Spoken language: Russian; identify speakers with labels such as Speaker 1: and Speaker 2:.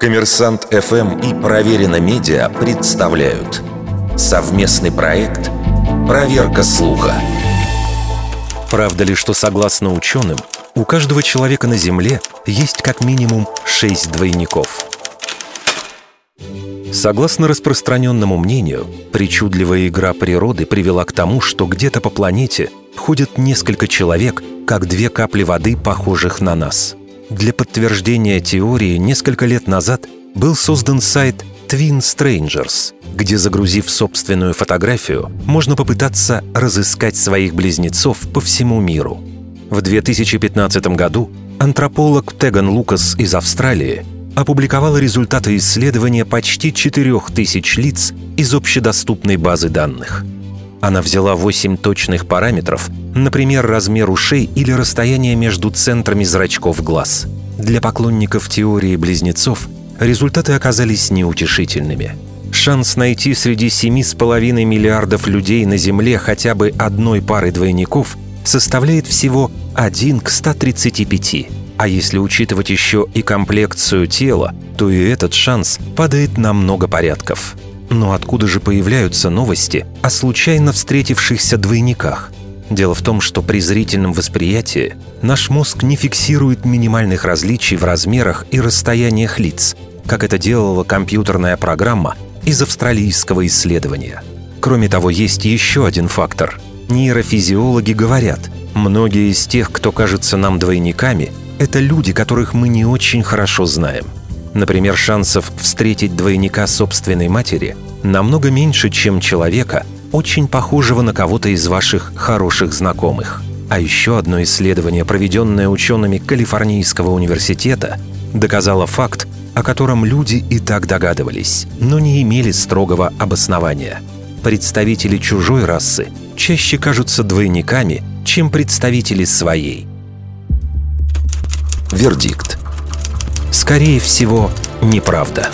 Speaker 1: Коммерсант ФМ и Проверено Медиа представляют совместный проект «Проверка слуха».
Speaker 2: Правда ли, что согласно ученым, у каждого человека на Земле есть как минимум шесть двойников? Согласно распространенному мнению, причудливая игра природы привела к тому, что где-то по планете ходят несколько человек, как две капли воды, похожих на нас. Для подтверждения теории несколько лет назад был создан сайт Twin Strangers, где, загрузив собственную фотографию, можно попытаться разыскать своих близнецов по всему миру. В 2015 году антрополог Теган Лукас из Австралии опубликовал результаты исследования почти 4000 лиц из общедоступной базы данных. Она взяла 8 точных параметров, например, размер ушей или расстояние между центрами зрачков глаз. Для поклонников теории близнецов результаты оказались неутешительными. Шанс найти среди 7,5 миллиардов людей на Земле хотя бы одной пары двойников составляет всего 1 к 135. А если учитывать еще и комплекцию тела, то и этот шанс падает на много порядков. Но откуда же появляются новости о случайно встретившихся двойниках? Дело в том, что при зрительном восприятии наш мозг не фиксирует минимальных различий в размерах и расстояниях лиц, как это делала компьютерная программа из австралийского исследования. Кроме того, есть еще один фактор. Нейрофизиологи говорят, многие из тех, кто кажется нам двойниками, это люди, которых мы не очень хорошо знаем. Например, шансов встретить двойника собственной матери намного меньше, чем человека, очень похожего на кого-то из ваших хороших знакомых. А еще одно исследование, проведенное учеными Калифорнийского университета, доказало факт, о котором люди и так догадывались, но не имели строгого обоснования. Представители чужой расы чаще кажутся двойниками, чем представители своей –
Speaker 1: Вердикт.
Speaker 2: Скорее всего, неправда.